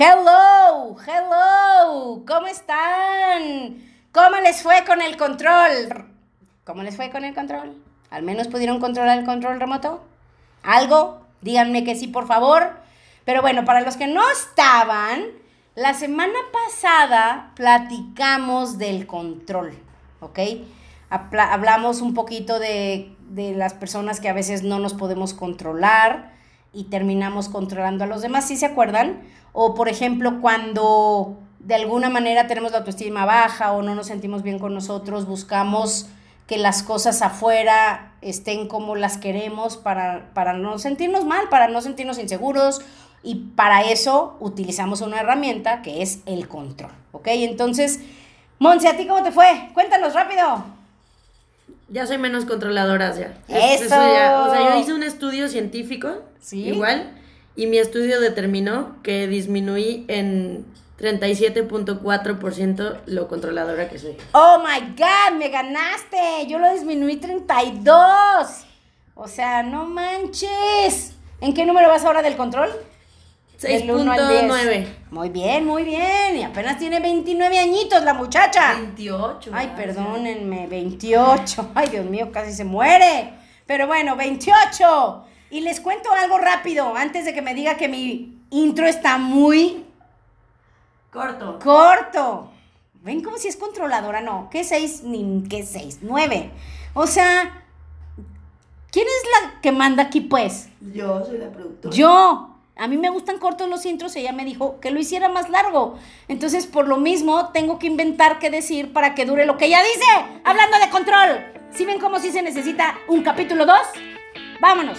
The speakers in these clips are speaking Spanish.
Hello, hello, ¿cómo están? ¿Cómo les fue con el control? ¿Cómo les fue con el control? ¿Al menos pudieron controlar el control remoto? ¿Algo? Díganme que sí, por favor. Pero bueno, para los que no estaban, la semana pasada platicamos del control, ¿ok? Hablamos un poquito de, de las personas que a veces no nos podemos controlar y terminamos controlando a los demás, ¿sí se acuerdan? O por ejemplo, cuando de alguna manera tenemos la autoestima baja o no nos sentimos bien con nosotros, buscamos que las cosas afuera estén como las queremos para, para no sentirnos mal, para no sentirnos inseguros y para eso utilizamos una herramienta que es el control, ¿ok? Entonces, Monse, ¿a ti cómo te fue? Cuéntanos rápido. Ya soy menos controladora ya. Eso. o sea, yo hice un estudio científico, ¿Sí? igual, y mi estudio determinó que disminuí en 37.4% lo controladora que soy. Oh my God, me ganaste. Yo lo disminuí 32. O sea, no manches. ¿En qué número vas ahora del control? Del uno al diez. 6.9. Muy bien, muy bien. Y apenas tiene 29 añitos la muchacha. 28. Ay, perdónenme, 28. Ay, Dios mío, casi se muere. Pero bueno, 28. Y les cuento algo rápido antes de que me diga que mi intro está muy Corto. corto. ¿Ven como si es controladora? No, ¿qué seis? Ni qué seis, nueve. O sea, ¿quién es la que manda aquí, pues? Yo soy la productora. Yo. A mí me gustan cortos los intros y ella me dijo que lo hiciera más largo. Entonces, por lo mismo, tengo que inventar qué decir para que dure lo que ella dice. Hablando de control. ¿Sí ven cómo sí se necesita un capítulo 2? Vámonos.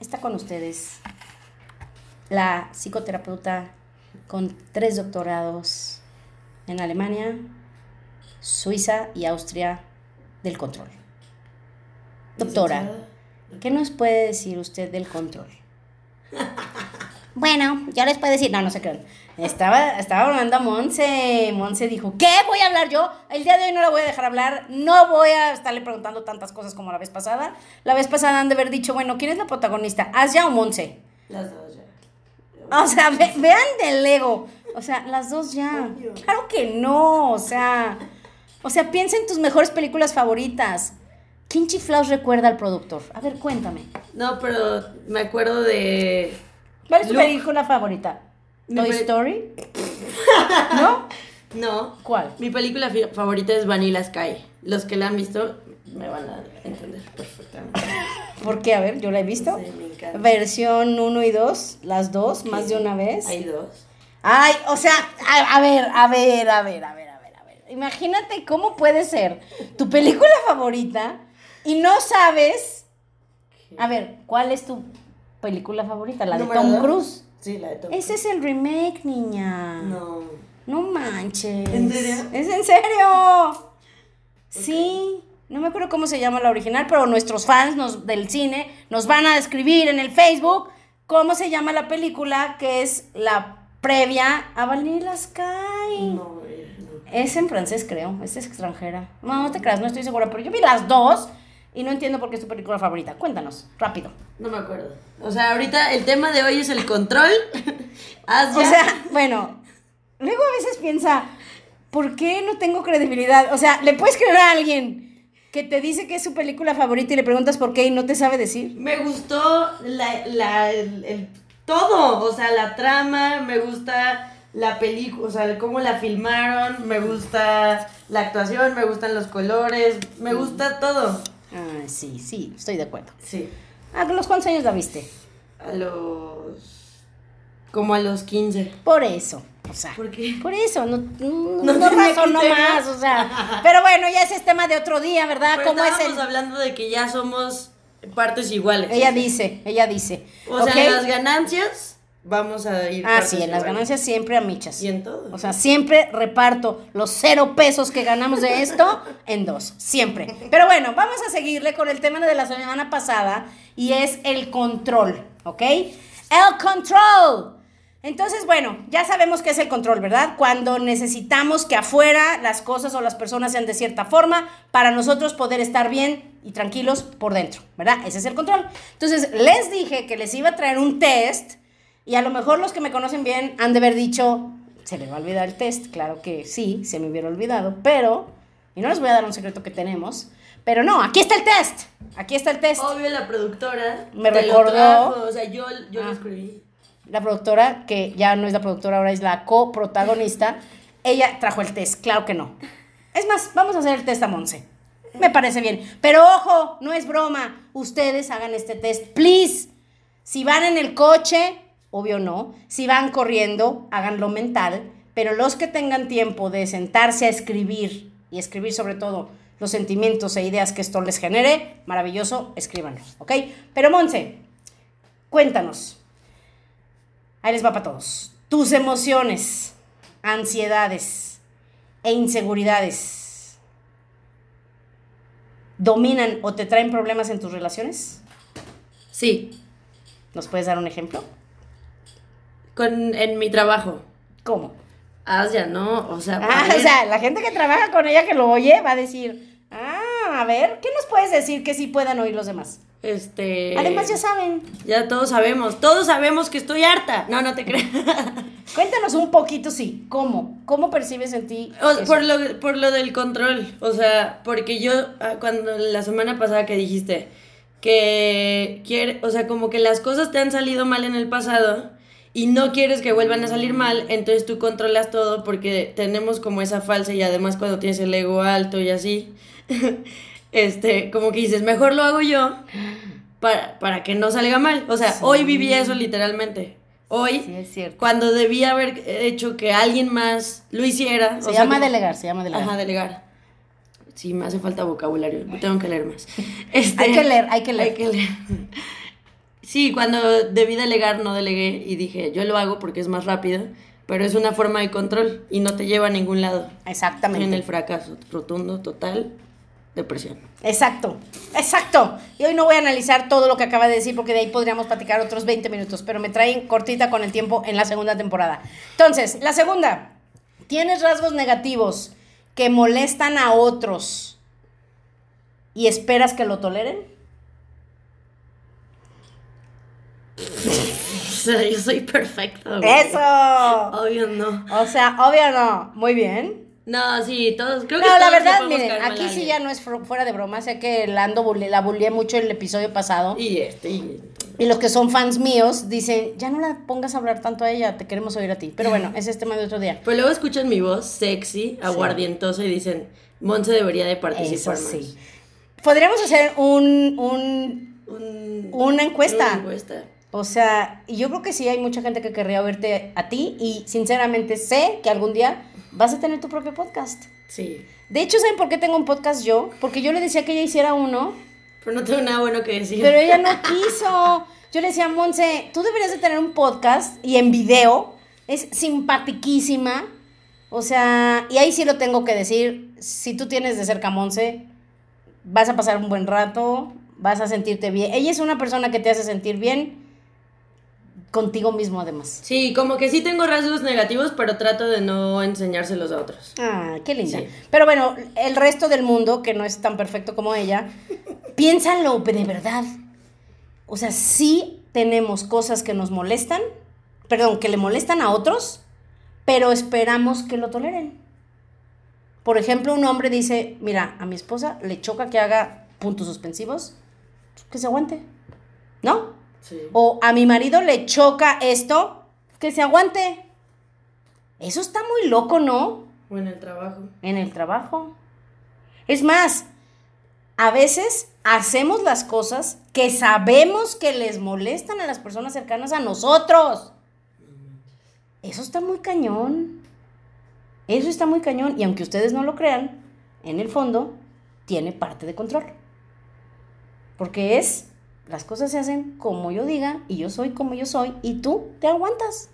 está con ustedes la psicoterapeuta con tres doctorados en Alemania, Suiza y Austria del control. Doctora, ¿qué nos puede decir usted del control? Bueno, yo les puedo decir, no, no sé qué. Estaba, estaba hablando a Monse. Monse dijo, ¿qué voy a hablar yo? El día de hoy no la voy a dejar hablar. No voy a estarle preguntando tantas cosas como la vez pasada. La vez pasada han de haber dicho, bueno, ¿quién es la protagonista? ¿Asya o Monse? Las dos ya. O sea, ve- vean del ego. O sea, las dos ya. Obvio. Claro que no. O sea, o sea, piensa en tus mejores películas favoritas. ¿Quién chiflaos recuerda al productor? A ver, cuéntame. No, pero me acuerdo de. ¿Cuál es tu película favorita? ¿Toy peli- Story? ¿No? No. ¿Cuál? Mi película favorita es Vanilla Sky. Los que la han visto me van a entender perfectamente. ¿Por qué? A ver, yo la he visto. Sí, me encanta. Versión 1 y 2, las dos, más de una vez. Hay dos. Ay, o sea, a, a ver, a ver, a ver, a ver, a ver, a ver. Imagínate cómo puede ser tu película favorita y no sabes. A ver, ¿cuál es tu película favorita? La de Tom dos. Cruise. Sí, la de Tom Ese es el remake, niña. No. No manches. ¿En serio? ¿Es en serio? Sí. No me acuerdo cómo se llama la original, pero nuestros fans nos, del cine nos van a escribir en el Facebook cómo se llama la película que es la previa a Vanilla Sky. No, no. Es en francés, creo. Es extranjera. No, no te creas, no estoy segura, pero yo vi las dos y no entiendo por qué es tu película favorita. Cuéntanos, rápido. No me acuerdo. O sea, ahorita el tema de hoy es el control. Asia. O sea, bueno, luego a veces piensa, ¿por qué no tengo credibilidad? O sea, ¿le puedes creer a alguien que te dice que es su película favorita y le preguntas por qué y no te sabe decir? Me gustó la, la, el, el- todo, o sea, la trama, me gusta la película, o sea, cómo la filmaron, me gusta la actuación, me gustan los colores, me gusta todo. Ah, sí, sí, estoy de acuerdo. Sí, ¿A los cuántos años la viste? a los... como a los 15. Por eso, o sea. ¿Por qué? Por eso, no, no, No no razonó más, o sea. Pero bueno, ya ese es tema de otro día, ¿verdad? Pero ¿Cómo es el...? hablando de que ya somos partes iguales. Ella dice, ella dice. O sea, las ganancias vamos a ir. Ah, sí, en las ganancias siempre a michas. Y en todo. O sea, siempre reparto los cero pesos que ganamos de esto en dos, siempre. Pero bueno, vamos a seguirle con el tema de la semana pasada y es el control, ¿ok? El control. Entonces, bueno, ya sabemos qué es el control, ¿verdad? Cuando necesitamos que afuera las cosas o las personas sean de cierta forma para nosotros poder estar bien y tranquilos por dentro, ¿verdad? Ese es el control. Entonces, les dije que les iba a traer un test y a lo mejor los que me conocen bien han de haber dicho, se le va a olvidar el test, claro que sí, se me hubiera olvidado, pero, y no les voy a dar un secreto que tenemos, pero no, aquí está el test, aquí está el test. Obvio, la productora. Me te lo recordó- trajo, O sea, yo, yo lo Ah. escribí. La productora, que ya no es la productora, ahora es la coprotagonista, ella trajo el test, claro que no. Es más, vamos a hacer el test a Monse. Me parece bien. Pero ojo, no es broma. Ustedes hagan este test, please. Si van en el coche, obvio no. Si van corriendo, háganlo mental. Pero los que tengan tiempo de sentarse a escribir y escribir sobre todo los sentimientos e ideas que esto les genere, maravilloso, escríbanlo, ¿ok? Pero Monse, cuéntanos. Ahí les va para todos. Tus emociones, ansiedades e inseguridades dominan o te traen problemas en tus relaciones? Sí. ¿Nos puedes dar un ejemplo? Con, en mi trabajo. ¿Cómo? Ah, ya no. O sea, Ah, ver, o sea, la gente que trabaja con ella que lo oye va a decir, ah, a ver, ¿qué nos puedes decir que sí puedan oír los demás? Este. Además ya saben. Ya todos sabemos. Todos sabemos que estoy harta. No, no te creas. Cuéntanos un poquito, sí, ¿cómo? ¿Cómo percibes en ti? O- por, lo, por lo del control. O sea, porque yo, ah, cuando la semana pasada que dijiste que quiere, o sea, como que las cosas te han salido mal en el pasado y no quieres que vuelvan a salir mal, entonces tú controlas todo porque tenemos como esa falsa y además cuando tienes el ego alto y así, este, como que dices, mejor lo hago yo para, para que no salga mal. O sea, Sí. hoy viví eso literalmente. Hoy, Sí, es cierto. cuando debía haber hecho que alguien más lo hiciera. Se o sea, llama como- delegar, se llama delegar. Ajá, delegar. Sí, me hace falta vocabulario, tengo que leer más. Este, Hay que leer, hay que leer. Hay que leer. Sí, cuando debí delegar no delegué y dije, yo lo hago porque es más rápido, pero es una forma de control y no te lleva a ningún lado. Exactamente. En el fracaso rotundo, total, depresión. Exacto, exacto. Y hoy no voy a analizar todo lo que acaba de decir porque de ahí podríamos platicar otros 20 minutos, pero me traen cortita con el tiempo en la segunda temporada. Entonces, la segunda, tienes rasgos negativos que molestan a otros y esperas que lo toleren. Yo soy perfecto. güey. Eso. Obvio no. O sea, obvio no. Muy bien. No, sí, todos, creo que No, la todos le verdad, miren, aquí sí ya no es fu- fuera de broma. Sé que la, ando bulli- la bullié mucho el episodio pasado. Y este, y... Y los que son fans míos dicen, ya no la pongas a hablar tanto a ella, te queremos oír a ti. Pero bueno, ese es tema de otro día. Pero luego escuchan mi voz sexy, aguardientosa y dicen, Monse debería de Eso participar más. sí. Podríamos hacer un, un, Un- Una encuesta. Una encuesta. O sea, yo creo que sí hay mucha gente que querría oírte a ti y sinceramente sé que algún día vas a tener tu propio podcast. Sí. De hecho, ¿saben por qué tengo un podcast yo? Porque yo le decía que ella hiciera uno, Pero no tengo nada bueno que decir. pero ella no quiso. Yo le decía, Monse, tú deberías de tener un podcast y en video. Es simpatiquísima. O sea, y ahí sí lo tengo que decir. Si tú tienes de cerca a Monse, vas a pasar un buen rato, vas a sentirte bien. Ella es una persona que te hace sentir bien contigo mismo además. Sí, como que sí tengo rasgos negativos, pero trato de no enseñárselos a otros. Ah, qué linda. Sí. Pero bueno, el resto del mundo, que no es tan perfecto como ella, piénsalo de verdad. O sea, sí tenemos cosas que nos molestan, perdón, que le molestan a otros, pero esperamos que lo toleren. Por ejemplo, un hombre dice, mira, a mi esposa le choca que haga puntos suspensivos, que se aguante, ¿no? Sí. O a mi marido le choca esto, que se aguante. Eso está muy loco, ¿no? O en el trabajo. en el trabajo. Es más, a veces hacemos las cosas que sabemos que les molestan a las personas cercanas a nosotros. Eso está muy cañón. Eso está muy cañón. Y aunque ustedes no lo crean, en el fondo tiene parte de control. Porque es Las cosas se hacen como yo diga y yo soy como yo soy y tú te aguantas.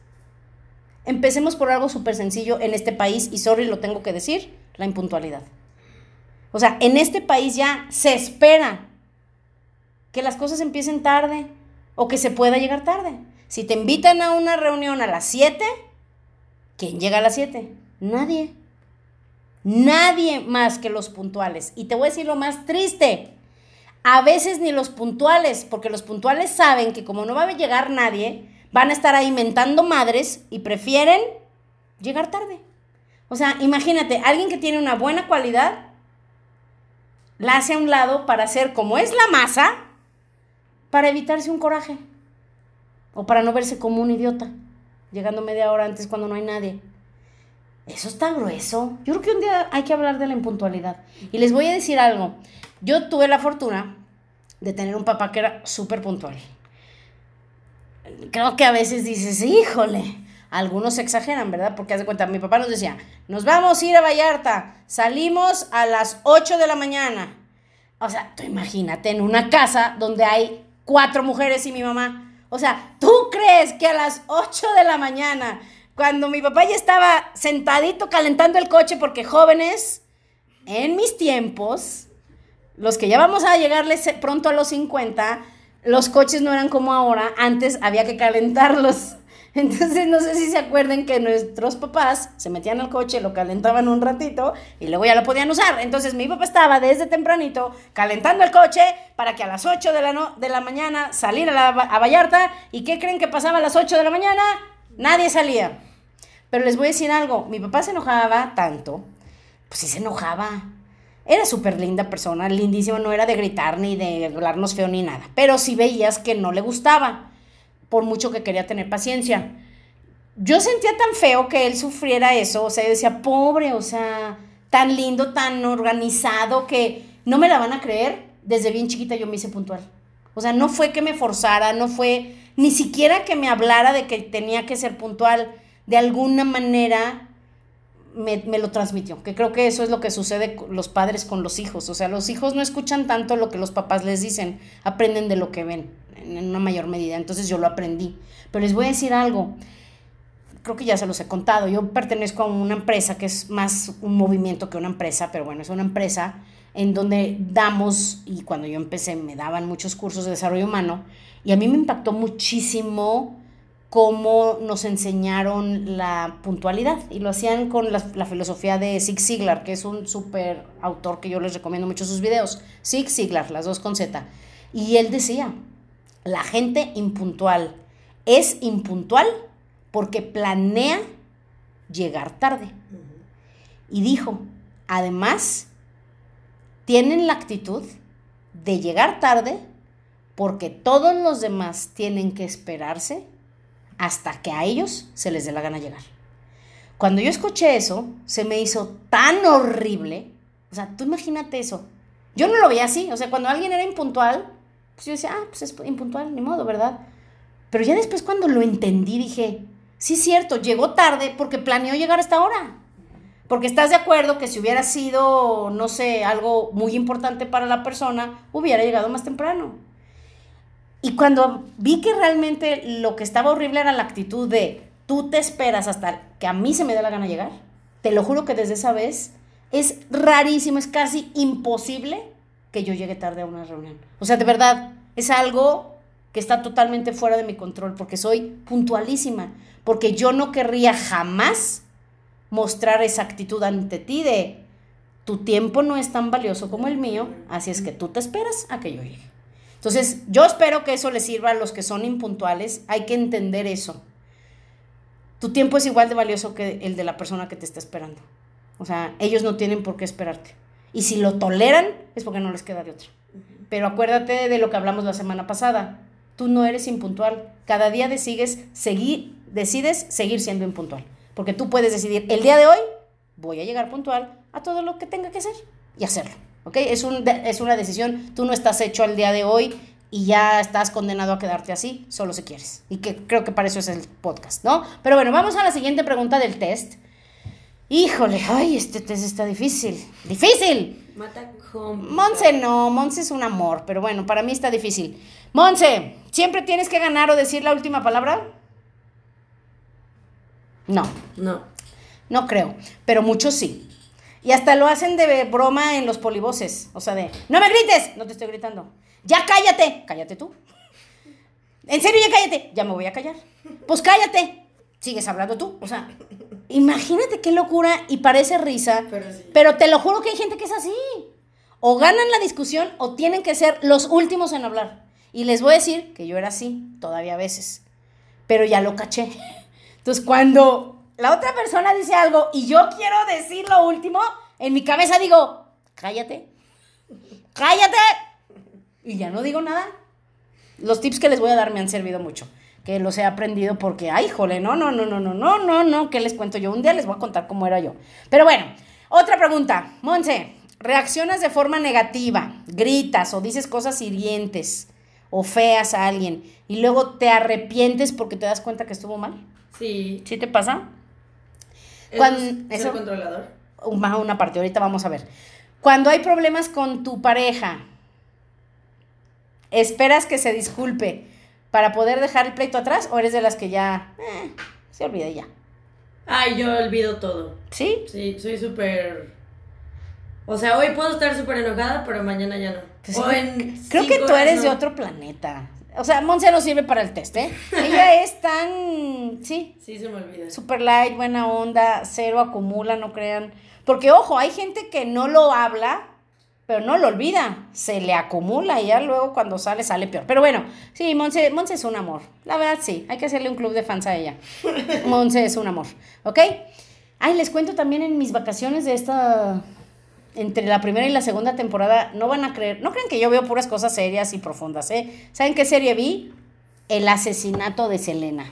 Empecemos por algo súper sencillo en este país y sorry lo tengo que decir, la impuntualidad. O sea, en este país ya se espera que las cosas empiecen tarde o que se pueda llegar tarde. Si te invitan a una reunión a las 7, ¿quién llega a las 7? Nadie. Nadie más que los puntuales. Y te voy a decir lo más triste. A veces ni los puntuales, porque los puntuales saben que como no va a llegar nadie, van a estar ahí mentando madres y prefieren llegar tarde. O sea, imagínate, alguien que tiene una buena cualidad, la hace a un lado para hacer como es la masa, para evitarse un coraje. O para no verse como un idiota, llegando media hora antes cuando no hay nadie. Eso está grueso. Yo creo que un día hay que hablar de la impuntualidad. Y les voy a decir algo. Yo tuve la fortuna de tener un papá que era súper puntual. Creo que a veces dices, híjole, algunos exageran, ¿verdad? Porque haz de cuenta, mi papá nos decía, nos vamos a ir a Vallarta, salimos a las 8 de la mañana. O sea, tú imagínate en una casa donde hay cuatro mujeres y mi mamá. O sea, ¿tú crees que a las 8 de la mañana, cuando mi papá ya estaba sentadito calentando el coche, porque jóvenes, en mis tiempos, los que ya vamos a llegarles pronto a los 50, los coches no eran como ahora, antes había que calentarlos. Entonces, no sé si se acuerdan que nuestros papás se metían al coche, lo calentaban un ratito y luego ya lo podían usar. Entonces, mi papá estaba desde tempranito calentando el coche para que a las 8 de la, de la mañana saliera a, Vallarta. ¿Y qué creen que pasaba a las 8 de la mañana? Nadie salía. Pero les voy a decir algo, mi papá se enojaba tanto, pues sí se enojaba. Era súper linda persona, lindísima, no era de gritar ni de hablarnos feo ni nada. Pero sí veías que no le gustaba por mucho que quería tener paciencia. Yo sentía tan feo que él sufriera eso, o sea, yo decía, pobre, o sea, tan lindo, tan organizado, que no me la van a creer. Desde bien chiquita yo me hice puntual. O sea, no fue que me forzara, no fue ni siquiera que me hablara de que tenía que ser puntual. De alguna manera me, me, lo transmitió, que creo que eso es lo que sucede los padres con los hijos. O sea, los hijos no escuchan tanto lo que los papás les dicen, aprenden de lo que ven en una mayor medida. Entonces yo lo aprendí. Pero les voy a decir algo. Creo que ya se los he contado. Yo pertenezco a una empresa que es más un movimiento que una empresa, pero bueno, es una empresa en donde damos, y cuando yo empecé me daban muchos cursos de desarrollo humano, y a mí me impactó muchísimo cómo nos enseñaron la puntualidad y lo hacían con la, la filosofía de Zig Ziglar, que es un súper autor que yo les recomiendo mucho sus videos. Zig Ziglar, las dos con Z. Y él decía, la gente impuntual es impuntual porque planea llegar tarde. Y dijo, además, tienen la actitud de llegar tarde porque todos los demás tienen que esperarse hasta que a ellos se les dé la gana llegar. Cuando yo escuché eso, se me hizo tan horrible. O sea, tú imagínate eso. Yo no lo veía así. O sea, cuando alguien era impuntual, pues yo decía, ah, pues es impuntual, ni modo, ¿verdad? Pero ya después cuando lo entendí dije, sí es cierto, llegó tarde porque planeó llegar hasta ahora. Porque estás de acuerdo que si hubiera sido, no sé, algo muy importante para la persona, hubiera llegado más temprano. Y cuando vi que realmente lo que estaba horrible era la actitud de tú te esperas hasta que a mí se me dé la gana llegar, te lo juro que desde esa vez es rarísimo, es casi imposible que yo llegue tarde a una reunión. O sea, de verdad, es algo que está totalmente fuera de mi control porque soy puntualísima, porque yo no querría jamás mostrar esa actitud ante ti de tu tiempo no es tan valioso como el mío, así es que tú te esperas a que yo llegue. Entonces, yo espero que eso les sirva a los que son impuntuales, hay que entender eso. Tu tiempo es igual de valioso que el de la persona que te está esperando. O sea, ellos no tienen por qué esperarte. Y si lo toleran, es porque no les queda de otra. Pero acuérdate de lo que hablamos la semana pasada. Tú no eres impuntual. Cada día decides seguir, decides seguir siendo impuntual. Porque tú puedes decidir, el día de hoy voy a llegar puntual a todo lo que tenga que hacer y hacerlo. ¿Ok? Es, un, es una decisión. Tú no estás hecho al día de hoy y ya estás condenado a quedarte así, solo si quieres. Y que creo que para eso es el podcast, ¿no? Pero bueno, vamos a la siguiente pregunta del test. Híjole, ay, este test está difícil. ¡Difícil! Mata Monse no, Monse es un amor, pero bueno, para mí está difícil. Monse, ¿siempre tienes que ganar o decir la última palabra? No, No. no creo, pero muchos sí. Y hasta lo hacen de broma en los polivoces, o sea, de, no me grites, no te estoy gritando. Ya cállate, cállate tú. En serio, ya cállate, ya me voy a callar. Pues cállate, sigues hablando tú, o sea, imagínate qué locura y parece risa, Pero sí. pero te lo juro que hay gente que es así. O ganan la discusión o tienen que ser los últimos en hablar. Y les voy a decir que yo era así, todavía a veces. Pero ya lo caché. Entonces, cuando la otra persona dice algo y yo quiero decir lo último, en mi cabeza digo, cállate, cállate. Y ya no digo nada. Los tips que les voy a dar me han servido mucho. Que los he aprendido porque, ay, jole, no, no, no, no, no, no, no, no, ¿qué les cuento yo? Un día les voy a contar cómo era yo. Pero bueno, otra pregunta. Monse, ¿reaccionas de forma negativa? ¿Gritas o dices cosas hirientes o feas a alguien y luego te arrepientes porque te das cuenta que estuvo mal? Sí. ¿Sí te pasa? ¿Eso Cuando- es eso- controlador? Una, una parte, ahorita vamos a ver. Cuando hay problemas con tu pareja, ¿esperas que se disculpe para poder dejar el pleito atrás o eres de las que ya eh, se olvida ya? Ay, yo olvido todo. ¿Sí? Sí, soy súper... O sea, hoy puedo estar súper enojada, pero mañana ya no. Pues, O en creo que tú eres de otro planeta. O sea, Monse no sirve para el test, ¿eh? Ella es tan, sí, Sí, se me olvida. super light, buena onda, cero acumula, no crean. Porque, ojo, hay gente que no lo habla, pero no lo olvida. Se le acumula y ya luego cuando sale, sale peor. Pero bueno, sí, Monse, Monse es un amor. La verdad, sí. Hay que hacerle un club de fans a ella. Monse es un amor. ¿Ok? Ay, les cuento también en mis vacaciones de esta. Entre la primera y la segunda temporada, no van a creer, no creen que yo veo puras cosas serias y profundas, ¿eh? ¿Saben qué serie vi? El asesinato de Selena.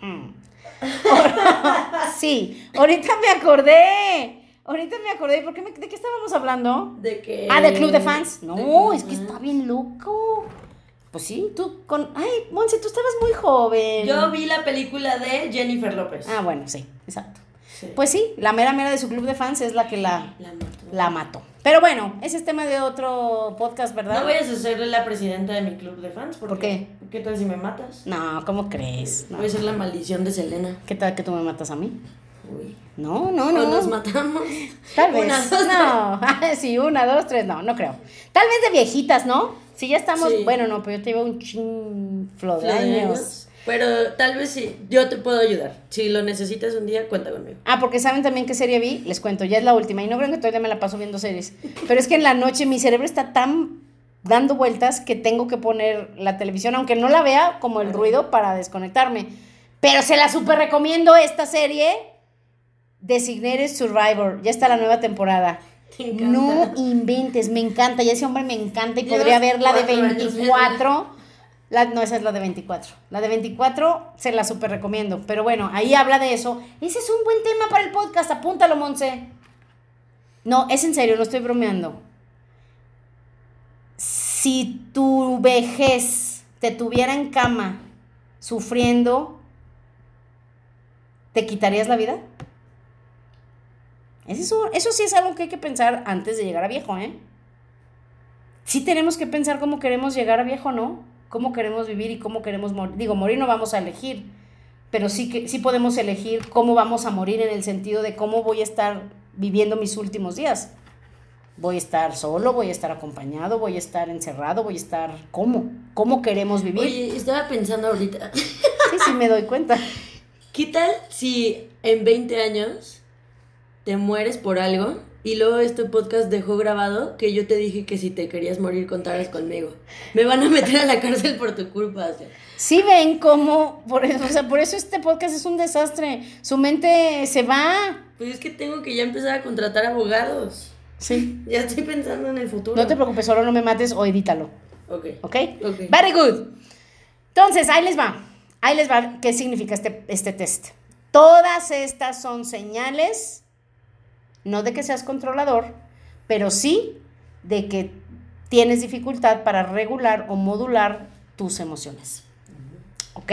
Mm. sí, ahorita me acordé. Ahorita me acordé. ¿Por qué me- ¿De qué estábamos hablando? De que... Ah, del club de fans. No, de es que está bien loco. Pues sí, tú con. Ay, Monse, tú estabas muy joven. Yo vi la película de Jennifer López. Ah, bueno, sí, exacto. Sí. Pues sí, la mera mera de su club de fans es la que la, La. La mató. Pero bueno, ese es tema de otro podcast, ¿verdad? No vayas a ser la presidenta de mi club de fans. Porque, ¿Por qué? ¿Qué tal si me matas? No, ¿cómo crees? No. Voy a ser la maldición de Selena. ¿Qué tal que tú me matas a mí? Uy. No, no, O no. nos matamos. Tal vez. Una, dos, no, sí, una, dos, tres, no, no creo. Tal vez de viejitas, ¿no? Si ya estamos, Sí. bueno, no, pero yo te llevo un chinflo de años. Pero tal vez sí. Yo te puedo ayudar. Si lo necesitas un día, cuenta conmigo. Ah, porque saben también qué serie vi, les cuento, ya es la última, y no creo que todavía me la paso viendo series, pero es que en la noche mi cerebro está tan dando vueltas que tengo que poner la televisión, aunque no la vea como el ruido para desconectarme. Pero se la super recomiendo esta serie, Designated Survivor, ya está la nueva temporada. No inventes, me encanta, y ese hombre me encanta y Llevas podría ver la de cuatro años 24. No, esa es la de 24. La de 24 se la super recomiendo. Pero bueno, ahí habla de eso. Ese es un buen tema para el podcast. Apúntalo, Monse. No, es en serio, no estoy bromeando. Si tu vejez te tuviera en cama sufriendo, ¿te quitarías la vida? Eso, eso sí es algo que hay que pensar antes de llegar a viejo, ¿eh? Sí tenemos que pensar cómo queremos llegar a viejo, ¿no? Cómo queremos vivir y cómo queremos morir. Digo, morir no vamos a elegir, pero sí que sí podemos elegir cómo vamos a morir en el sentido de cómo voy a estar viviendo mis últimos días. Voy a estar solo, voy a estar acompañado, voy a estar encerrado, voy a estar ¿cómo? ¿Cómo queremos vivir? Oye, estaba pensando ahorita. Sí, sí me doy cuenta. ¿Qué tal si en 20 años te mueres por algo y luego este podcast dejó grabado que yo te dije que si te querías morir contaras conmigo? Me van a meter a la cárcel por tu culpa. o sea. Sí ven cómo, por eso, o sea, por eso este podcast es un desastre. Su mente se va. Pues es que tengo que ya empezar a contratar abogados. Sí. Ya estoy pensando en el futuro. No te preocupes, solo no me mates o edítalo. Ok. ¿Ok? Ok. Very good. Entonces, ahí les va. Ahí les va qué significa este, este test. Todas estas son señales, no de que seas controlador, pero sí de que tienes dificultad para regular o modular tus emociones. ¿Ok?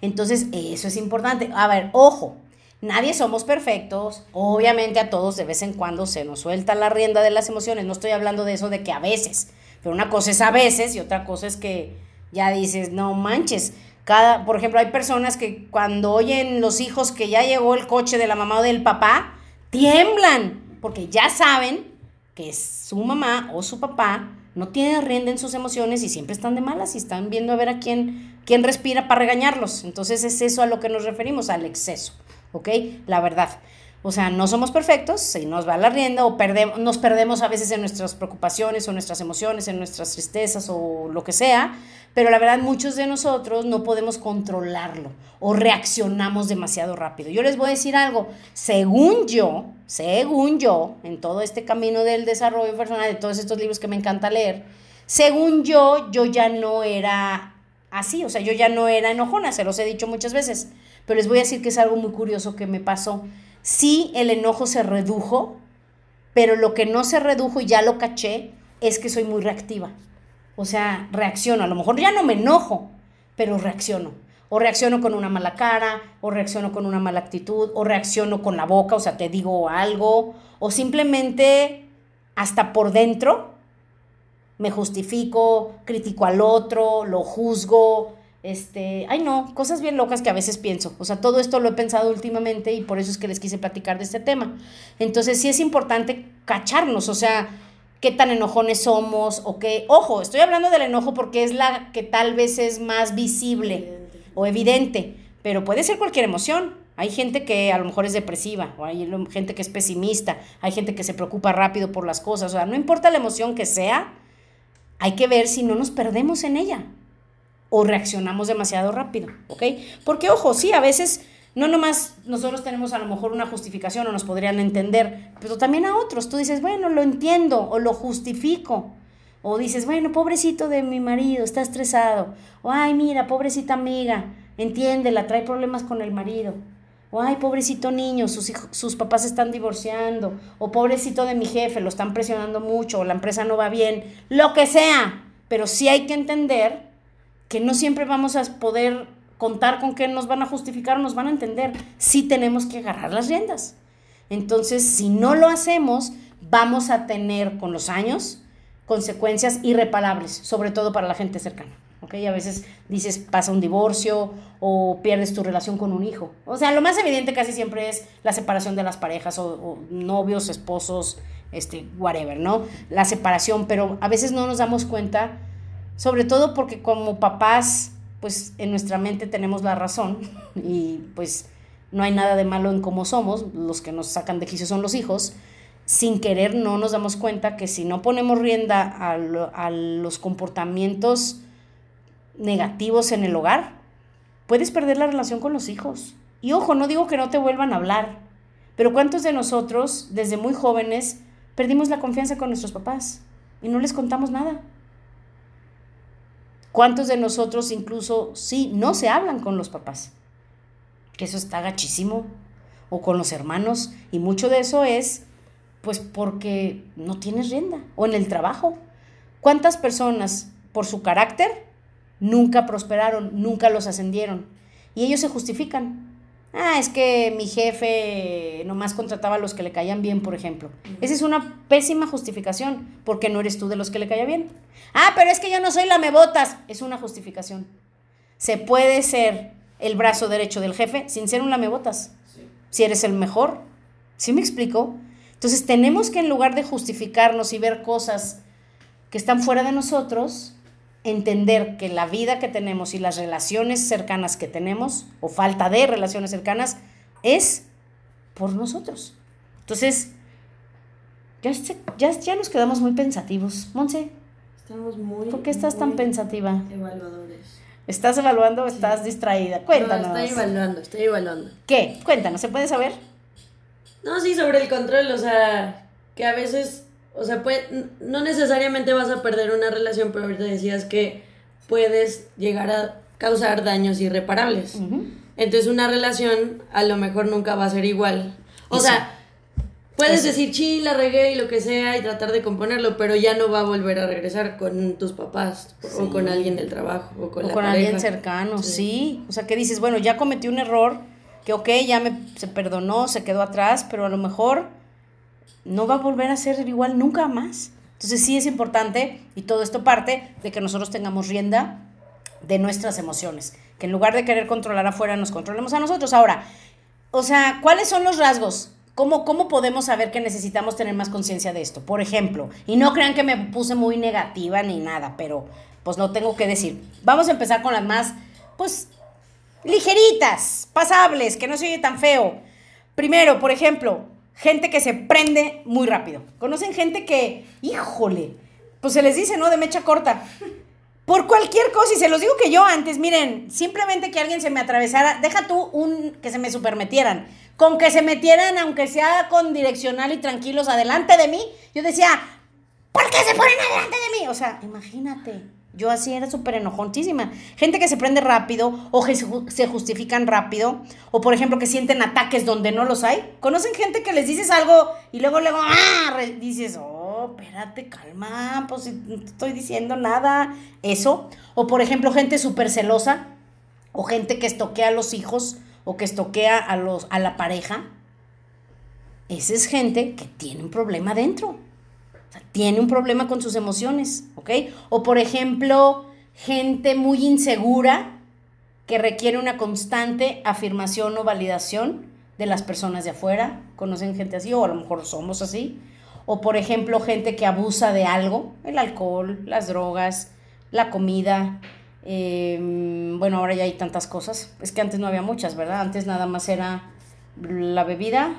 Entonces, eso es importante. A ver, ojo, nadie somos perfectos. Obviamente a todos de vez en cuando se nos suelta la rienda de las emociones. No estoy hablando de eso de que a veces, pero una cosa es a veces y otra cosa es que ya dices, no manches. Cada, por ejemplo, hay personas que cuando oyen los hijos que ya llegó el coche de la mamá o del papá, tiemblan, porque ya saben que su mamá o su papá no tiene rienda en sus emociones y siempre están de malas y están viendo a ver a quién, quién respira para regañarlos. Entonces es eso a lo que nos referimos, al exceso, ¿ok? La verdad. O sea, no somos perfectos, si nos va la rienda o perdemos, nos perdemos a veces en nuestras preocupaciones o nuestras emociones, en nuestras tristezas o lo que sea, pero la verdad muchos de nosotros no podemos controlarlo o reaccionamos demasiado rápido. Yo les voy a decir algo, según yo, según yo, en todo este camino del desarrollo personal, de todos estos libros que me encanta leer, según yo, yo ya no era así, o sea, yo ya no era enojona, se los he dicho muchas veces, pero les voy a decir que es algo muy curioso que me pasó Sí, el enojo se redujo, pero lo que no se redujo y ya lo caché es que soy muy reactiva. O sea, reacciono. A lo mejor ya no me enojo, pero reacciono. O reacciono con una mala cara, o reacciono con una mala actitud, o reacciono con la boca, o sea, te digo algo, o simplemente hasta por dentro me justifico, critico al otro, lo juzgo, este, ay no, cosas bien locas que a veces pienso. O sea, todo esto lo he pensado últimamente y por eso es que les quise platicar de este tema. Entonces sí es importante cacharnos, o sea, qué tan enojones somos o qué, ojo, estoy hablando del enojo porque es la que tal vez es más visible o evidente, pero puede ser cualquier emoción. Hay gente que a lo mejor es depresiva, o hay gente que es pesimista, hay gente que se preocupa rápido por las cosas, o sea, no importa la emoción que sea, hay que ver si no nos perdemos en ella o reaccionamos demasiado rápido, ¿ok? Porque ojo, sí, a veces no nomás nosotros tenemos a lo mejor una justificación o nos podrían entender, pero también a otros. Tú dices, bueno, lo entiendo o lo justifico. O dices, bueno, pobrecito de mi marido, está estresado. O, ay, mira, pobrecita amiga, entiéndela, trae problemas con el marido. O, ay, pobrecito niño, sus, sus papás están divorciando. O, pobrecito de mi jefe, lo están presionando mucho, o la empresa no va bien. Lo que sea. Pero sí hay que entender que no siempre vamos a poder contar con que nos van a justificar o nos van a entender. Sí tenemos que agarrar las riendas. Entonces, si no lo hacemos, vamos a tener con los años consecuencias irreparables, sobre todo para la gente cercana. ¿ok? A veces dices, pasa un divorcio o pierdes tu relación con un hijo. O sea, lo más evidente casi siempre es la separación de las parejas o, o novios, esposos, este, whatever, ¿no? La separación, pero a veces no nos damos cuenta sobre todo porque como papás, pues en nuestra mente tenemos la razón y pues no hay nada de malo en cómo somos, los que nos sacan de quicio son los hijos, sin querer no nos damos cuenta que si no ponemos rienda a, a los comportamientos negativos en el hogar, puedes perder la relación con los hijos. Y ojo, no digo que no te vuelvan a hablar, pero ¿cuántos de nosotros, desde muy jóvenes, perdimos la confianza con nuestros papás y no les contamos nada? ¿Cuántos de nosotros incluso sí no se hablan con los papás? Que eso está gachísimo. O con los hermanos. Y mucho de eso es pues porque no tienes rienda. O en el trabajo. ¿Cuántas personas por su carácter nunca prosperaron, nunca los ascendieron? Y ellos se justifican ah, es que mi jefe nomás contrataba a los que le caían bien, por ejemplo. Esa es una pésima justificación, porque no eres tú de los que le caía bien. Ah, pero es que yo no soy la mebotas. Es una justificación. Se puede ser el brazo derecho del jefe sin ser un lamebotas. Si eres el mejor. ¿Sí me explico? Entonces tenemos que en lugar de justificarnos y ver cosas que están fuera de nosotros, entender que la vida que tenemos y las relaciones cercanas que tenemos, o falta de relaciones cercanas, es por nosotros. Entonces, ya, ya, ya nos quedamos muy pensativos. Monse. Estamos muy. ¿Por qué estás tan pensativa? Evaluadores. ¿Estás evaluando o estás distraída? Cuéntanos. No, estoy evaluando, estoy evaluando. ¿Qué? Cuéntanos, ¿se puede saber? No, sí, sobre el control, o sea, que a veces o sea, no necesariamente vas a perder una relación, pero ahorita decías que puedes llegar a causar daños irreparables. Entonces una relación a lo mejor nunca va a ser igual. O sea, puedes decir, sí, la regué y lo que sea y tratar de componerlo, pero ya no va a volver a regresar con tus papás o con alguien del trabajo o con, con alguien cercano, sí. sí. O sea, que dices, bueno, ya cometí un error, que ok, ya me, se perdonó, se quedó atrás, pero a lo mejor no va a volver a ser igual nunca más. Entonces sí es importante, y todo esto parte de que nosotros tengamos rienda de nuestras emociones. Que en lugar de querer controlar afuera, nos controlemos a nosotros. Ahora, o sea, ¿cuáles son los rasgos? ¿Cómo, ¿Cómo podemos saber que necesitamos tener más conciencia de esto? Por ejemplo, y no crean que me puse muy negativa ni nada, pero pues lo tengo que decir. Vamos a empezar con las más, pues, ligeritas, pasables, que no se oye tan feo. Primero, por ejemplo, gente que se prende muy rápido. ¿Conocen gente que, híjole, pues se les dice, ¿no? De mecha corta. Por cualquier cosa, y se los digo que yo antes, miren, simplemente que alguien se me atravesara, deja tú un que se me supermetieran, con que se metieran, aunque sea con direccional y tranquilos, adelante de mí, yo decía, ¿por qué se ponen adelante de mí? O sea, imagínate, yo así era súper enojontísima. Gente que se prende rápido o que se justifican rápido, o por ejemplo que sienten ataques donde no los hay. ¿Conocen gente que les dices algo y luego luego, ah, dices, oh, espérate, calma, pues no estoy diciendo nada. Eso. O por ejemplo, gente súper celosa, o gente que estoquea a los hijos, o que estoquea a, a la pareja. Esa es gente que tiene un problema dentro. Tiene un problema con sus emociones, ¿ok? O por ejemplo, gente muy insegura que requiere una constante afirmación o validación de las personas de afuera. ¿Conocen gente así? O a lo mejor somos así o por ejemplo gente que abusa de algo, el alcohol, las drogas, la comida. Em, bueno, ahora ya hay tantas cosas. Es que antes no había muchas, ¿verdad? Antes nada más era la bebida,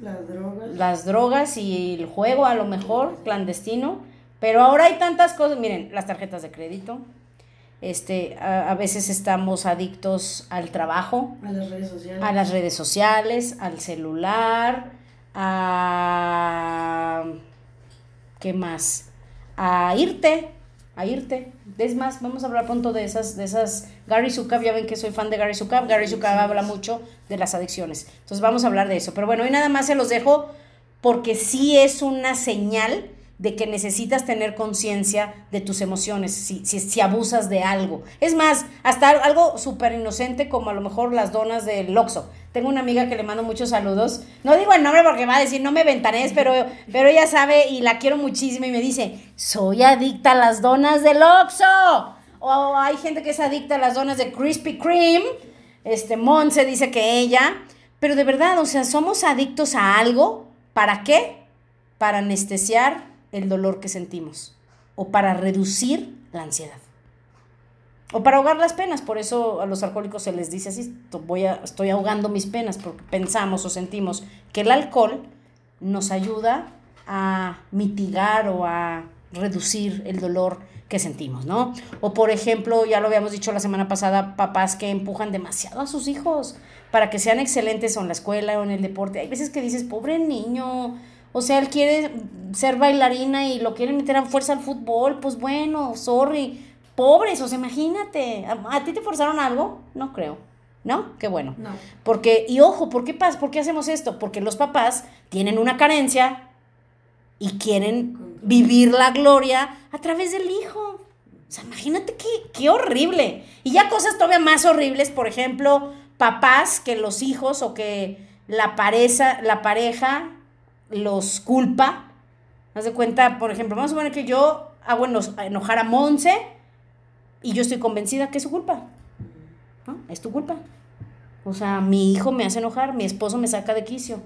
las drogas, las drogas y el juego a lo mejor clandestino. Pero ahora hay tantas cosas. Miren, las tarjetas de crédito. Este, a, a, veces estamos adictos al trabajo, a las redes sociales, a las redes sociales, al celular, a... ¿Qué más? A irte, a irte. Es más, vamos a hablar pronto de esas, de esas. Gary Sukab, ya ven que soy fan de Gary Sukab. Gary Sukab habla mucho de las adicciones. Entonces vamos a hablar de eso. Pero bueno, hoy nada más se los dejo porque sí es una señal de que necesitas tener conciencia de tus emociones, si, si, si, abusas de algo. Es más, hasta algo súper inocente como a lo mejor las donas del Loxo. Tengo una amiga que le mando muchos saludos. No digo el nombre porque va a decir, no me ventanes, pero, pero ella sabe y la quiero muchísimo y me dice, soy adicta a las donas del Oxxo. O hay gente que es adicta a las donas de Krispy Kreme. Este, Monse dice que ella. Pero de verdad, o sea, somos adictos a algo. ¿Para qué? Para anestesiar el dolor que sentimos. O para reducir la ansiedad o para ahogar las penas, por eso a los alcohólicos se les dice así, voy a, estoy ahogando mis penas, porque pensamos o sentimos que el alcohol nos ayuda a mitigar o a reducir el dolor que sentimos, ¿no? O por ejemplo, ya lo habíamos dicho la semana pasada, papás que empujan demasiado a sus hijos para que sean excelentes o en la escuela o en el deporte. Hay veces que dices, pobre niño, o sea, él quiere ser bailarina y lo quieren meter a fuerza al fútbol, pues bueno, sorry, pobres, o sea, imagínate, ¿A, ti te forzaron algo? No creo. ¿No? Qué bueno. No. Porque, y ojo, ¿por qué, pasa? ¿por qué hacemos esto? Porque los papás tienen una carencia y quieren vivir la gloria a través del hijo. O sea, imagínate qué, qué horrible. Y ya cosas todavía más horribles, por ejemplo, papás que los hijos o que la pareja, la pareja los culpa. Haz de cuenta, por ejemplo, vamos a suponer que yo hago enojar a Monse y yo estoy convencida que es su culpa. Es tu culpa. O sea, mi hijo me hace enojar, mi esposo me saca de quicio.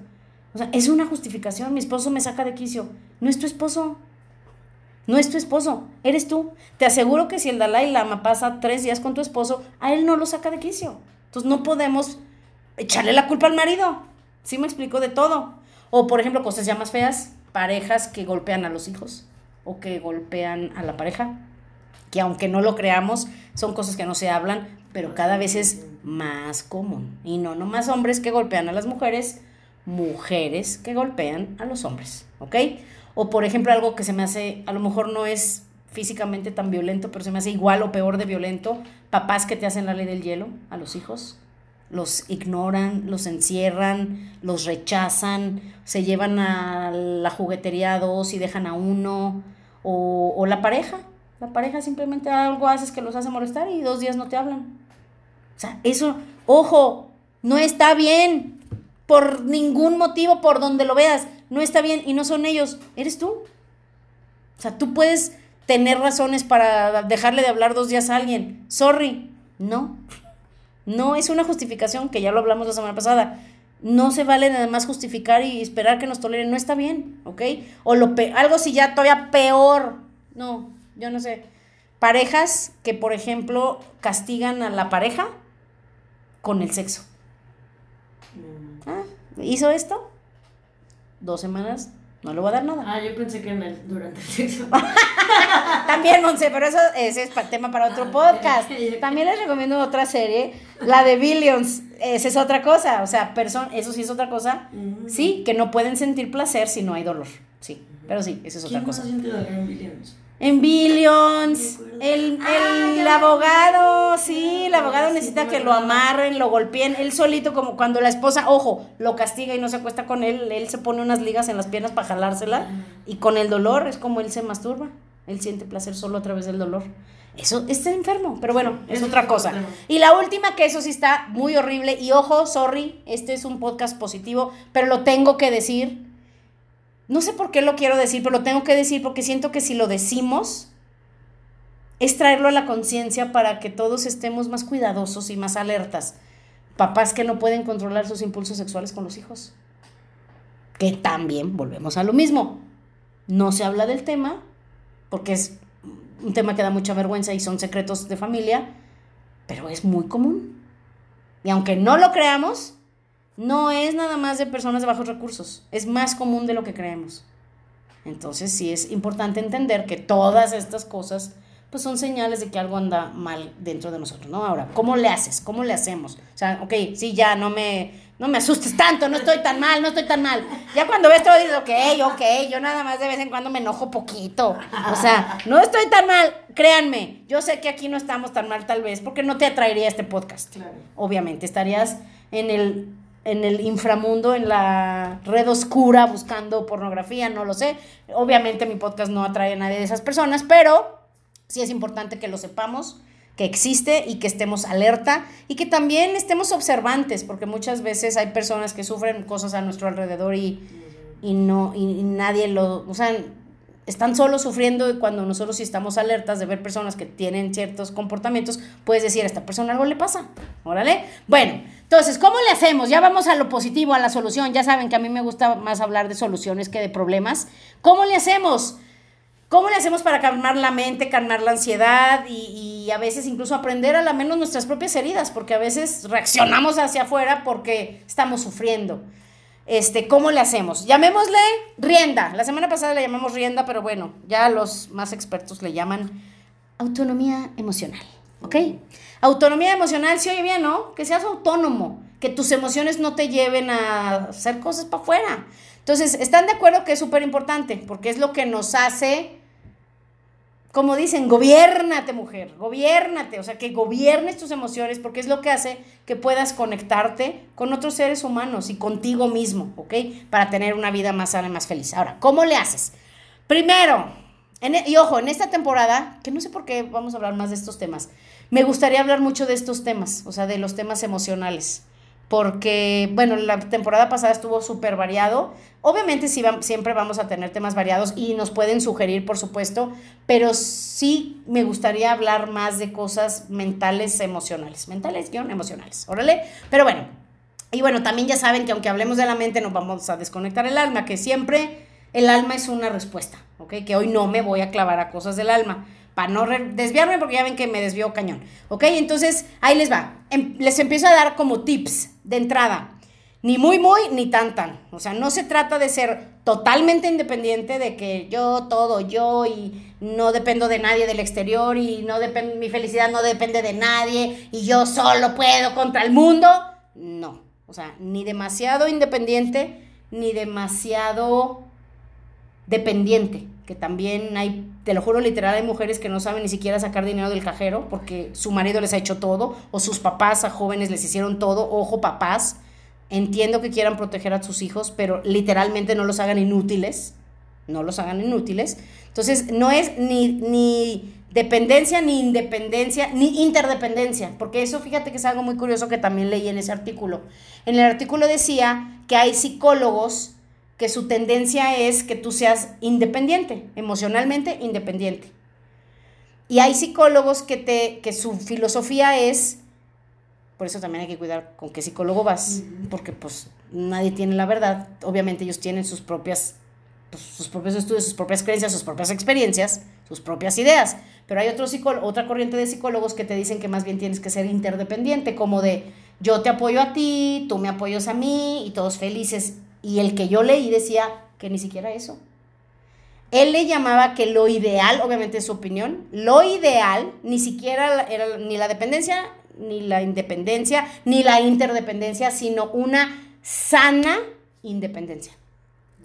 O sea, es una justificación, mi esposo me saca de quicio. No es tu esposo. No es tu esposo, eres tú. Te aseguro que si el Dalai Lama pasa tres días con tu esposo, a él no lo saca de quicio. Entonces no podemos echarle la culpa al marido. ¿Sí me explico de todo? O por ejemplo, cosas ya más feas, parejas que golpean a los hijos o que golpean a la pareja que aunque no lo creamos, son cosas que no se hablan, pero cada vez es más común. Y no nomás hombres que golpean a las mujeres, mujeres que golpean a los hombres, ¿ok? O por ejemplo algo que se me hace, a lo mejor no es físicamente tan violento, pero se me hace igual o peor de violento, papás que te hacen la ley del hielo a los hijos, los ignoran, los encierran, los rechazan, se llevan a la juguetería a dos y dejan a uno, o, o la pareja, la pareja simplemente algo haces que los hace molestar y dos días no te hablan. O sea, eso, ojo, no está bien. Por ningún motivo, por donde lo veas, no está bien y no son ellos, eres tú. O sea, tú puedes tener razones para dejarle de hablar dos días a alguien. Sorry, no. No es una justificación, que ya lo hablamos la semana pasada. No se vale nada más justificar y esperar que nos toleren. No está bien, ¿ok? O lo algo si ya todavía peor. No, yo no sé. Parejas que, por ejemplo, castigan a la pareja con el sexo. Mm. Ah, ¿Hizo esto? Dos semanas no le voy a dar nada. Ah, yo pensé que en el, durante el sexo. También, Monse, pero eso ese es tema para otro ah, podcast. También les recomiendo otra serie, la de Billions. Esa es otra cosa. O sea, eso sí es otra cosa. Mm. Sí, que no pueden sentir placer si no hay dolor. Sí, pero sí, esa es otra cosa. ¿Quién no sentido en Billions? En Billions, el, ah, el abogado, sí, el abogado necesita que lo amarren, lo golpeen, él solito como cuando la esposa, ojo, lo castiga y no se acuesta con él, él se pone unas ligas en las piernas para jalársela y con el dolor es como él se masturba, él siente placer solo a través del dolor. Eso está enfermo, pero bueno, es otra cosa. Y la última, que eso sí está muy horrible, y ojo, sorry, este es un podcast positivo, pero lo tengo que decir no sé por qué lo quiero decir, pero lo tengo que decir porque siento que si lo decimos, es traerlo a la conciencia para que todos estemos más cuidadosos y más alertas. Papás que no pueden controlar sus impulsos sexuales con los hijos. Que también volvemos a lo mismo. No se habla del tema porque es un tema que da mucha vergüenza y son secretos de familia, pero es muy común. Y aunque no lo creamos, no es nada más de personas de bajos recursos, es más común de lo que creemos. Entonces sí es importante entender que todas estas cosas pues son señales de que algo anda mal dentro de nosotros, ¿no? Ahora, ¿cómo le haces? ¿Cómo le hacemos? O sea, ok, sí, ya, no me, no me asustes tanto, no estoy tan mal, no estoy tan mal. Ya cuando ves todo dices, ok, ok, yo nada más de vez en cuando me enojo poquito. O sea, no estoy tan mal, créanme, yo sé que aquí no estamos tan mal tal vez, porque no te atraería este podcast. Obviamente, estarías en el en el inframundo, en la red oscura, buscando pornografía, no lo sé. Obviamente mi podcast no atrae a nadie de esas personas, pero sí es importante que lo sepamos, que existe y que estemos alerta y que también estemos observantes, porque muchas veces hay personas que sufren cosas a nuestro alrededor y, y no, y, nadie lo, o están solo sufriendo cuando nosotros sí estamos alertas de ver personas que tienen ciertos comportamientos, puedes decir, a esta persona algo le pasa, órale. Bueno, entonces, ¿cómo le hacemos? Ya vamos a lo positivo, a la solución. Ya saben que a mí me gusta más hablar de soluciones que de problemas. ¿Cómo le hacemos? ¿Cómo le hacemos para calmar la mente, calmar la ansiedad y, y, a veces incluso aprender a la menos nuestras propias heridas? Porque a veces reaccionamos hacia afuera porque estamos sufriendo. Este, ¿Cómo le hacemos? Llamémosle rienda. La semana pasada le llamamos rienda, pero bueno, ya los más expertos le llaman autonomía emocional. ¿Ok? Autonomía emocional, si oye bien, ¿no? Que seas autónomo, que tus emociones no te lleven a hacer cosas para afuera. Entonces, ¿están de acuerdo que es súper importante? Porque es lo que nos hace, como dicen, gobiernate mujer, gobiernate, o sea, que gobiernes tus emociones porque es lo que hace que puedas conectarte con otros seres humanos y contigo mismo, ¿ok? Para tener una vida más sana y más feliz. Ahora, ¿cómo le haces? Primero, e, y ojo, en esta temporada, que no sé por qué vamos a hablar más de estos temas, me gustaría hablar mucho de estos temas, o sea, de los temas emocionales, porque, bueno, la temporada pasada estuvo súper variado. Obviamente sí, siempre vamos a tener temas variados y nos pueden sugerir, por supuesto, pero sí me gustaría hablar más de cosas mentales, emocionales, mentales, guion, emocionales, órale. Pero bueno, y bueno, también ya saben que aunque hablemos de la mente, nos vamos a desconectar el alma, que siempre el alma es una respuesta, ¿ok? Que hoy no me voy a clavar a cosas del alma para no desviarme porque ya ven que me desvió cañón. ¿Ok? Entonces, ahí les va. Em, les empiezo a dar como tips de entrada. Ni muy, muy, ni tan, tan. O sea, no se trata de ser totalmente independiente, de que yo todo, yo y no dependo de nadie del exterior y no mi felicidad no depende de nadie y yo solo puedo contra el mundo. No. O sea, ni demasiado independiente, ni demasiado dependiente que también hay, te lo juro literal, hay mujeres que no saben ni siquiera sacar dinero del cajero porque su marido les ha hecho todo o sus papás a jóvenes les hicieron todo, ojo papás, entiendo que quieran proteger a sus hijos, pero literalmente no los hagan inútiles, no los hagan inútiles. Entonces, no es ni, ni dependencia, ni independencia, ni interdependencia, porque eso fíjate que es algo muy curioso que también leí en ese artículo. En el artículo decía que hay psicólogos que su tendencia es que tú seas independiente, emocionalmente independiente. Y hay psicólogos que, te, que su filosofía es, por eso también hay que cuidar con qué psicólogo vas, porque pues nadie tiene la verdad, obviamente ellos tienen sus propias pues, sus propios estudios, sus propias creencias, sus propias experiencias, sus propias ideas. Pero hay otro otra corriente de psicólogos que te dicen que más bien tienes que ser interdependiente, como de yo te apoyo a ti, tú me apoyas a mí y todos felices. Y el que yo leí decía que ni siquiera eso. Él le llamaba que lo ideal, obviamente es su opinión, lo ideal ni siquiera era ni la dependencia, ni la independencia, ni la interdependencia, sino una sana independencia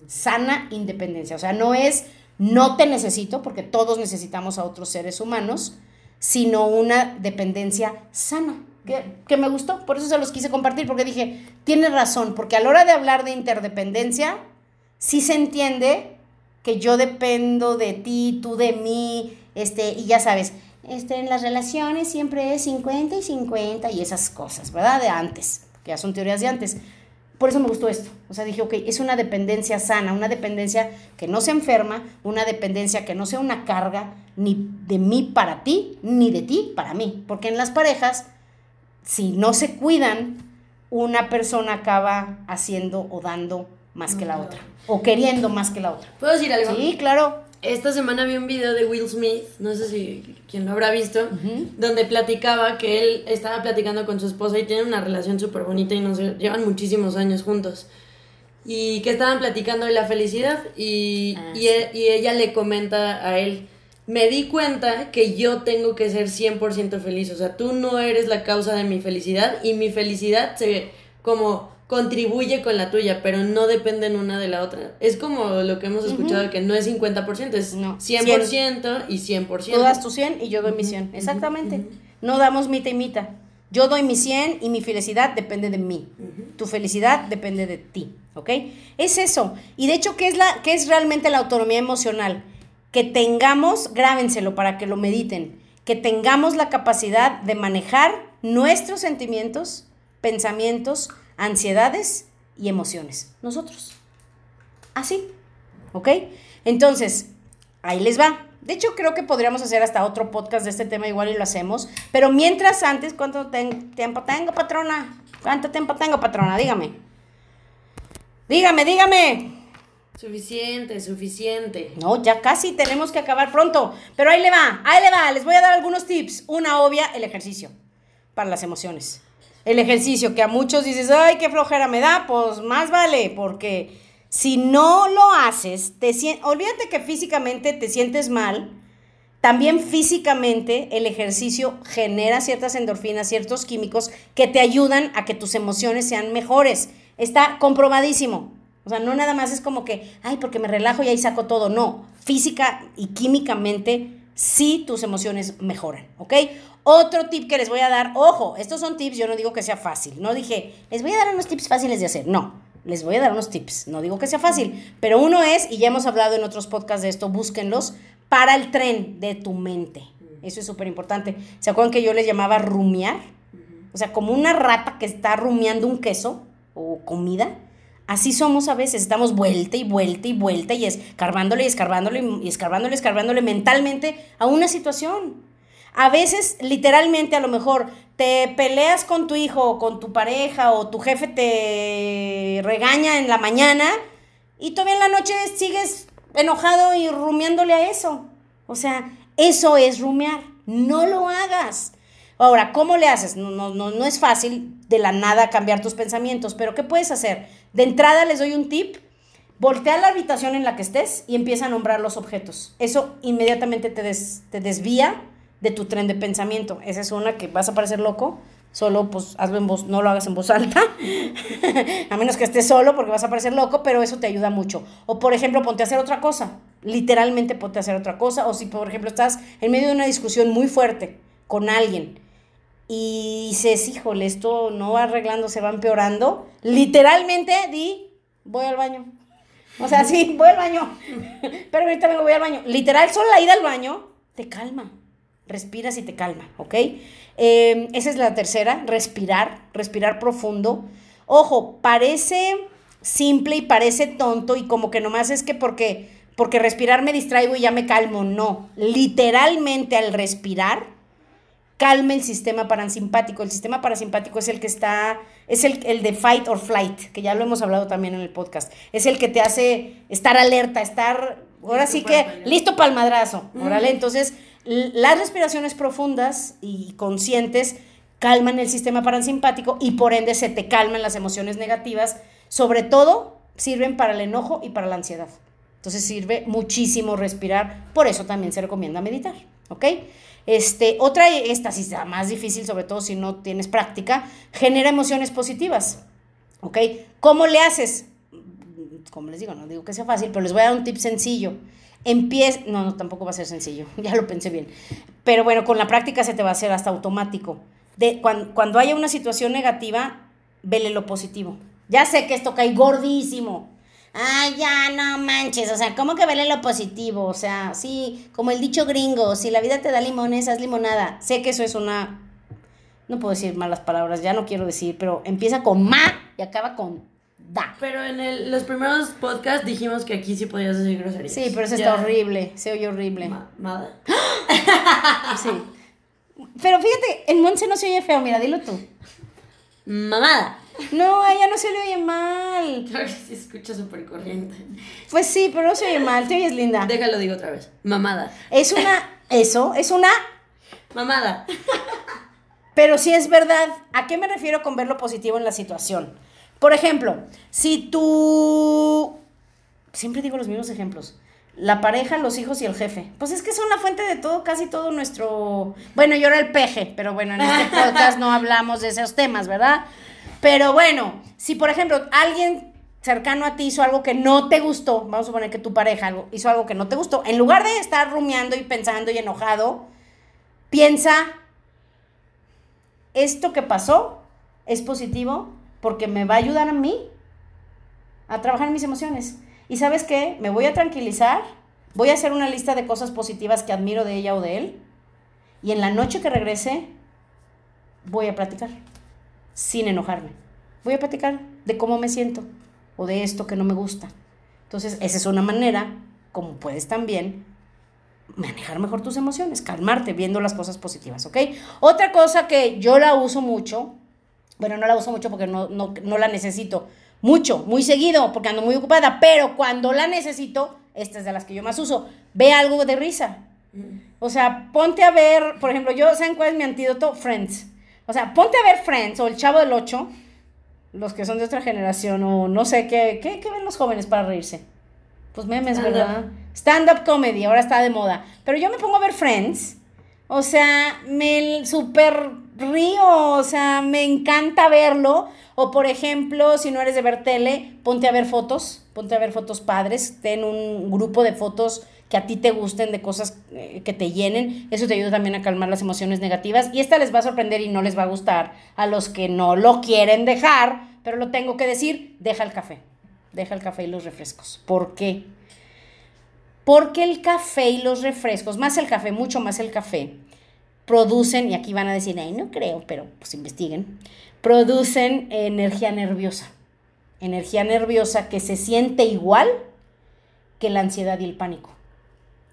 sana independencia. O sea, no es no te necesito, porque todos necesitamos a otros seres humanos, sino una dependencia sana, que, me gustó. Por eso se los quise compartir, porque dije, tiene razón, porque a la hora de hablar de interdependencia, sí se entiende que yo dependo de ti, tú de mí, este, y ya sabes, este, en las relaciones siempre es 50 y 50 y esas cosas, ¿verdad? De antes, que ya son teorías de antes. Por eso me gustó esto. O sea, dije, ok, es una dependencia sana, una dependencia que no se enferma, una dependencia que no sea una carga ni de mí para ti, ni de ti para mí. Porque en las parejas, si no se cuidan, una persona acaba haciendo o dando más que la otra. O queriendo más que la otra. ¿Puedo decir algo? Sí, claro. Esta semana vi un video de Will Smith, no sé si quien lo habrá visto, donde platicaba que él estaba platicando con su esposa y tienen una relación súper bonita y no sé, llevan muchísimos años juntos. Y que estaban platicando de la felicidad y, ah, e, y, ella le comenta a él, me di cuenta que yo tengo que ser 100% feliz, o sea, tú no eres la causa de mi felicidad y mi felicidad se como contribuye con la tuya, pero no dependen una de la otra. Es como lo que hemos escuchado, que no es 50%, es 100%, y 100%. Tú das tu 100 y yo doy mi 100, exactamente. No damos mitad y mitad. Yo doy mi 100 y mi felicidad depende de mí. Tu felicidad depende de ti, ¿ok? Es eso. Y de hecho, ¿qué es, la, qué es realmente la autonomía emocional? Que tengamos, grábenselo para que lo mediten, que tengamos la capacidad de manejar nuestros sentimientos, pensamientos, ansiedades y emociones. Nosotros. Así. ¿Ok? Entonces, ahí les va. De hecho, creo que podríamos hacer hasta otro podcast de este tema, igual y lo hacemos. Pero mientras antes, ¿cuánto tiempo tengo, patrona? ¿Cuánto tiempo tengo, patrona? Dígame. Dígame, dígame. Suficiente, suficiente. No, ya casi tenemos que acabar pronto. Pero ahí le va, ahí le va. Les voy a dar algunos tips. Una obvia, el ejercicio para las emociones el ejercicio, que a muchos dices, ay, qué flojera me da, pues más vale, porque si no lo haces, te olvídate que físicamente te sientes mal, también físicamente el ejercicio genera ciertas endorfinas, ciertos químicos que te ayudan a que tus emociones sean mejores. Está comprobadísimo. O sea, no nada más es como que, ay, porque me relajo y ahí saco todo. No, física y químicamente sí tus emociones mejoran, ¿ok? Otro tip que les voy a dar, ojo, estos son tips, yo no digo que sea fácil, no dije, les voy a dar unos tips fáciles de hacer, no, les voy a dar unos tips, no digo que sea fácil, pero uno es, y ya hemos hablado en otros podcasts de esto, búsquenlos, para el tren de tu mente. Eso es súper importante. ¿Se acuerdan que yo les llamaba rumiar? O sea, como una rata que está rumiando un queso o comida. Así somos a veces, estamos vuelta y vuelta y vuelta y escarbándole y escarbándole y escarbándole escarbándole mentalmente a una situación. A veces, literalmente, a lo mejor te peleas con tu hijo o con tu pareja o tu jefe te regaña en la mañana y todavía en la noche sigues enojado y rumiándole a eso. O sea, eso es rumiar. No lo hagas. Ahora, ¿cómo le haces? No, no, no es fácil de la nada cambiar tus pensamientos, pero ¿qué puedes hacer? De entrada les doy un tip. Voltea la habitación en la que estés y empieza a nombrar los objetos. Eso inmediatamente te, desvía de tu tren de pensamiento. Esa es una que vas a parecer loco, solo pues hazlo en voz, no lo hagas en voz alta, a menos que estés solo porque vas a parecer loco, pero eso te ayuda mucho. O por ejemplo, ponte a hacer otra cosa, literalmente ponte a hacer otra cosa, o si por ejemplo estás en medio de una discusión muy fuerte con alguien y dices, híjole, esto no va arreglando, se va empeorando, literalmente di, voy al baño. O sea, sí, voy al baño. Pero ahorita me voy al baño. Literal, solo la ida al baño te calma respiras y te calma, ¿ok? Em, esa es la tercera, respirar, respirar profundo. Ojo, parece simple y parece tonto y como que nomás es que porque porque respirar me distraigo y ya me calmo. No, literalmente al respirar, calme el sistema parasimpático. El sistema parasimpático es el que está, es el, el, de fight or flight, que ya lo hemos hablado también en el podcast. Es el que te hace estar alerta, estar, ahora sí que, listo para el madrazo. Órale, entonces, las respiraciones profundas y conscientes calman el sistema parasimpático y por ende se te calman las emociones negativas. Sobre todo, sirven para el enojo y para la ansiedad. Entonces sirve muchísimo respirar, por eso también se recomienda meditar, ¿ok? Este, otra, esta sí está más difícil, sobre todo si no tienes práctica, genera emociones positivas, ¿ok? ¿Cómo le haces? Como les digo, no digo que sea fácil, pero les voy a dar un tip sencillo. Empieza, no, no, tampoco va a ser sencillo, ya lo pensé bien. Pero bueno, con la práctica se te va a hacer hasta automático. De, cuando, cuando haya una situación negativa, vele lo positivo. Ya sé que esto cae gordísimo, Ay, ya, no manches. O sea, ¿cómo que vele lo positivo? O sea, sí, como el dicho gringo, si la vida te da limones, haz limonada. Sé que eso es una. No puedo decir malas palabras, ya no quiero decir, pero empieza con ma y acaba con da. Pero en el, los primeros podcasts dijimos que aquí sí podías decir groserías. Sí, pero eso está horrible, se oye horrible. ¿Mada? sí. Pero fíjate, en Monse no se oye feo, mira, dilo tú. Mamada. No, a ella no se le oye mal. Claro que se escucha súper corriente. Pues sí, pero no se oye mal, te oyes linda. Déjalo, digo otra vez. Mamada. Es una, eso, es una... Mamada. Pero sí es verdad. ¿A qué me refiero con ver lo positivo en la situación? Por ejemplo, si tú... Siempre digo los mismos ejemplos. La pareja, los hijos y el jefe. Pues es que son la fuente de todo, casi todo nuestro... Bueno, yo era el peje, pero bueno, en este podcast no hablamos de esos temas, ¿verdad? Pero bueno, si por ejemplo alguien cercano a ti hizo algo que no te gustó, vamos a suponer que tu pareja hizo algo que no te gustó, en lugar de estar rumiando y pensando y enojado, piensa, esto que pasó es positivo porque me va a ayudar a mí a trabajar mis emociones. Y sabes qué, me voy a tranquilizar, voy a hacer una lista de cosas positivas que admiro de ella o de él, y en la noche que regrese, voy a platicar sin enojarme. Voy a platicar de cómo me siento o de esto que no me gusta. Entonces, esa es una manera como puedes también manejar mejor tus emociones, calmarte viendo las cosas positivas, ¿ok? Otra cosa que yo la uso mucho, bueno, no la uso mucho porque no, no, no la necesito mucho, muy seguido, porque ando muy ocupada, pero cuando la necesito, esta es de las que yo más uso, ve algo de risa. Mm. O sea, ponte a ver, por ejemplo, yo, ¿saben cuál es mi antídoto? Friends. O sea, ponte a ver Friends o El Chavo del Ocho, los que son de otra generación, o no sé, ¿qué, qué, ven los jóvenes para reírse? Pues memes, ¿verdad? Stand-up comedy, ahora está de moda. Pero yo me pongo a ver Friends, o sea, me super río, o sea, me encanta verlo. O por ejemplo, si no eres de ver tele, ponte a ver fotos, ponte a ver fotos padres, ten un grupo de fotos que a ti te gusten, de cosas eh, que te llenen. Eso te ayuda también a calmar las emociones negativas. Y esta les va a sorprender y no les va a gustar a los que no lo quieren dejar, pero lo tengo que decir, deja el café. Deja el café y los refrescos. ¿Por qué? Porque el café y los refrescos, más el café, mucho más el café, producen, y aquí van a decir, ay, no creo, pero pues investiguen, producen energía nerviosa. Energía nerviosa que se siente igual que la ansiedad y el pánico.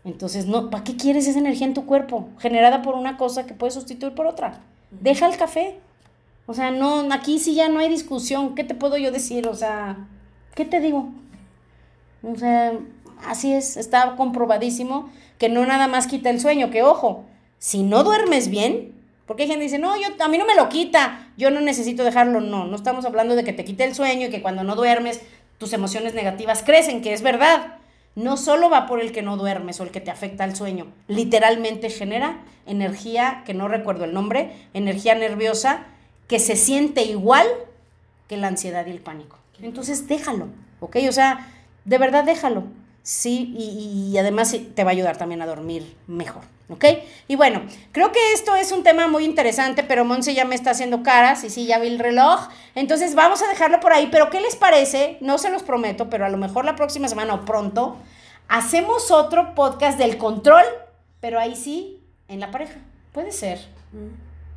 Entonces, no, ¿para qué quieres esa energía en tu cuerpo? Generada por una cosa que puedes sustituir por otra. Deja el café. O sea, no, aquí sí ya no hay discusión. ¿Qué te puedo yo decir? O sea, ¿qué te digo? O sea, así es, está comprobadísimo que no nada más quita el sueño, que ojo, si no duermes bien, porque hay gente que dice, no, yo, a mí no me lo quita, yo no necesito dejarlo, no, no estamos hablando de que te quite el sueño y que cuando no duermes tus emociones negativas crecen, que es verdad, no solo va por el que no duermes o el que te afecta el sueño, literalmente genera energía, que no recuerdo el nombre, energía nerviosa, que se siente igual que la ansiedad y el pánico. Entonces déjalo, ¿ok? O sea, de verdad déjalo, ¿sí? Y, y además te va a ayudar también a dormir mejor. ¿Ok? Y bueno, creo que esto es un tema muy interesante, pero Monse ya me está haciendo caras y sí, ya vi el reloj. Entonces vamos a dejarlo por ahí, pero ¿qué les parece? No se los prometo, pero a lo mejor la próxima semana o pronto hacemos otro podcast del control, pero ahí sí, en la pareja. Puede ser.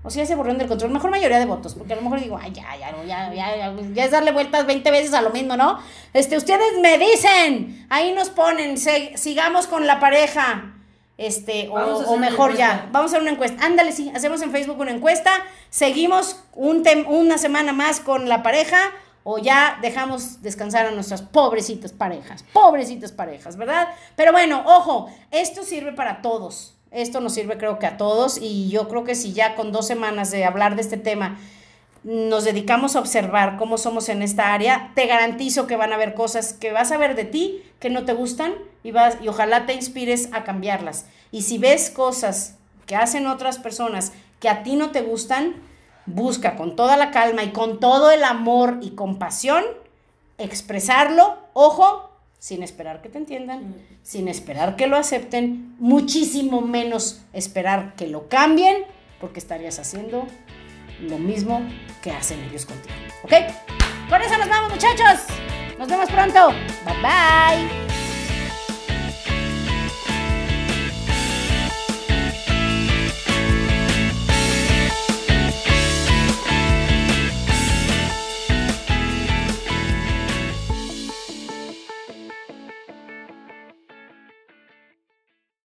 O si ya se borrón del control, mejor mayoría de votos, porque a lo mejor digo, ay, ya, ya, ya, ya, ya, ya es darle vueltas 20 veces a lo mismo, ¿no? Este, ustedes me dicen, ahí nos ponen, sigamos con la pareja, este, o, mejor ya, vamos a hacer una encuesta, ándale, sí, hacemos en Facebook una encuesta, seguimos un una semana más con la pareja, o ya dejamos descansar a nuestras pobrecitas parejas, pobrecitas parejas, ¿verdad? Pero bueno, ojo, esto sirve para todos. Esto nos sirve creo que a todos y yo creo que si ya con dos semanas de hablar de este tema nos dedicamos a observar cómo somos en esta área, te garantizo que van a haber cosas que vas a ver de ti que no te gustan y, vas, y ojalá te inspires a cambiarlas. Y si ves cosas que hacen otras personas que a ti no te gustan, busca con toda la calma y con todo el amor y compasión expresarlo, ojo, sin esperar que te entiendan, sin esperar que lo acepten, muchísimo menos esperar que lo cambien, porque estarías haciendo lo mismo que hacen ellos contigo. ¿Ok? Con eso nos vamos muchachos. Nos vemos pronto. Bye bye.